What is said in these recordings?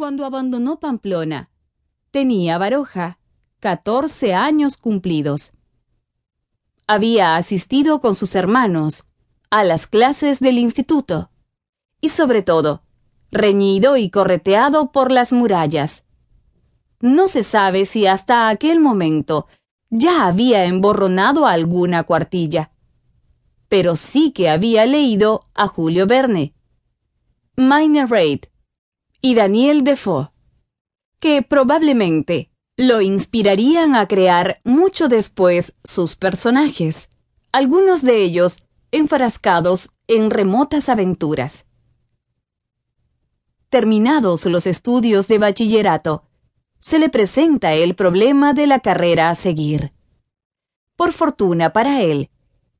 Cuando abandonó Pamplona, tenía Baroja 14 años cumplidos. Había asistido con sus hermanos a las clases del instituto y sobre todo, reñido y correteado por las murallas. No se sabe si hasta aquel momento ya había emborronado alguna cuartilla, pero sí que había leído a Julio Verne, Reid y Daniel Defoe, que probablemente lo inspirarían a crear mucho después sus personajes, algunos de ellos enfrascados en remotas aventuras. Terminados los estudios de bachillerato, se le presenta el problema de la carrera a seguir. Por fortuna para él,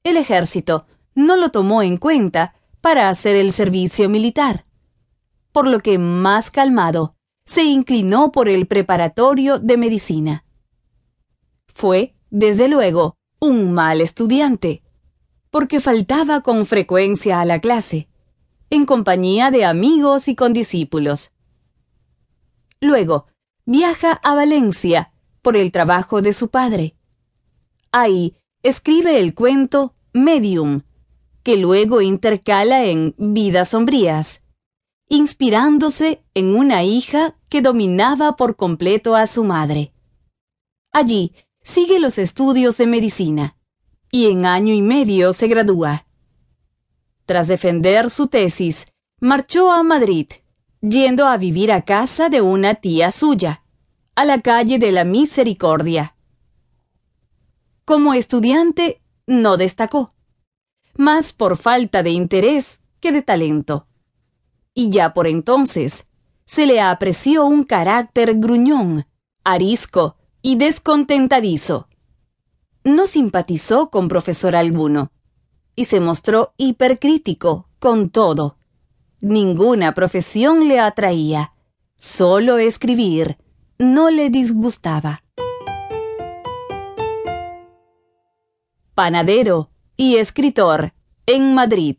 el ejército no lo tomó en cuenta para hacer el servicio militar, por lo que más calmado se inclinó por el preparatorio de medicina. Fue, desde luego, un mal estudiante, porque faltaba con frecuencia a la clase, en compañía de amigos y condiscípulos. Luego, viaja a Valencia por el trabajo de su padre. Ahí escribe el cuento Medium, que luego intercala en Vidas sombrías, inspirándose en una hija que dominaba por completo a su madre. Allí sigue los estudios de medicina y en año y medio se gradúa. Tras defender su tesis, marchó a Madrid, yendo a vivir a casa de una tía suya, a la calle de la Misericordia. Como estudiante, no destacó, más por falta de interés que de talento y ya por entonces se le apreció un carácter gruñón, arisco y descontentadizo. No simpatizó con profesor alguno y se mostró hipercrítico con todo. Ninguna profesión le atraía, solo escribir no le disgustaba. Panadero y escritor en Madrid.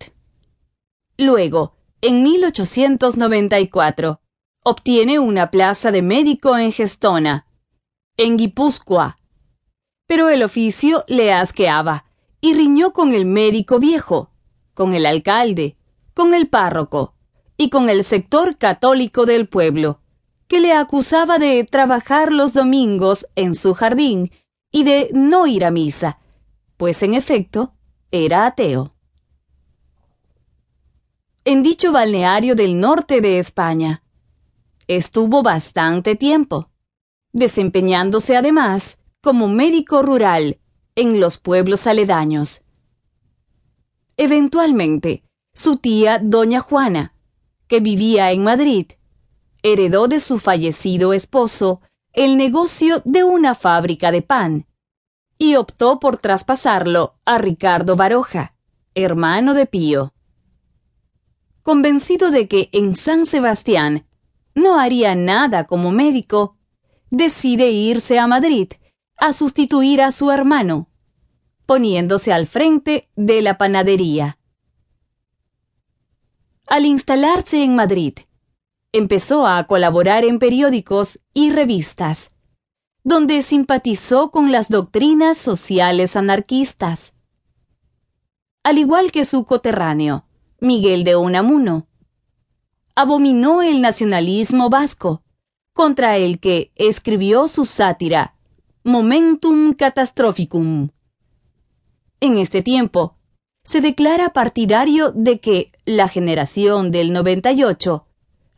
Luego, en 1894, obtiene una plaza de médico en Gestona, en Guipúzcoa. Pero el oficio le asqueaba y riñó con el médico viejo, con el alcalde, con el párroco y con el sector católico del pueblo, que le acusaba de trabajar los domingos en su jardín y de no ir a misa, pues en efecto era ateo en dicho balneario del norte de España. Estuvo bastante tiempo, desempeñándose además como médico rural en los pueblos aledaños. Eventualmente, su tía Doña Juana, que vivía en Madrid, heredó de su fallecido esposo el negocio de una fábrica de pan y optó por traspasarlo a Ricardo Baroja, hermano de Pío convencido de que en San Sebastián no haría nada como médico, decide irse a Madrid a sustituir a su hermano, poniéndose al frente de la panadería. Al instalarse en Madrid, empezó a colaborar en periódicos y revistas, donde simpatizó con las doctrinas sociales anarquistas. Al igual que su coterráneo, Miguel de Unamuno. Abominó el nacionalismo vasco, contra el que escribió su sátira Momentum Catastrophicum. En este tiempo, se declara partidario de que la generación del 98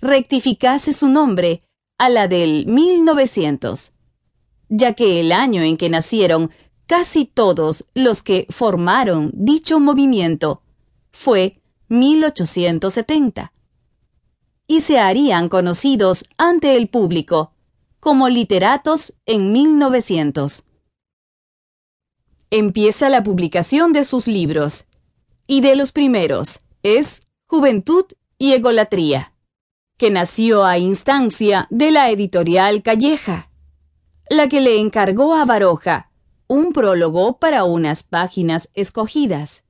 rectificase su nombre a la del 1900, ya que el año en que nacieron casi todos los que formaron dicho movimiento fue 1870 y se harían conocidos ante el público como literatos en 1900. Empieza la publicación de sus libros, y de los primeros es Juventud y Egolatría, que nació a instancia de la editorial Calleja, la que le encargó a Baroja un prólogo para unas páginas escogidas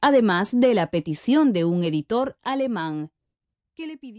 además de la petición de un editor alemán que le pidió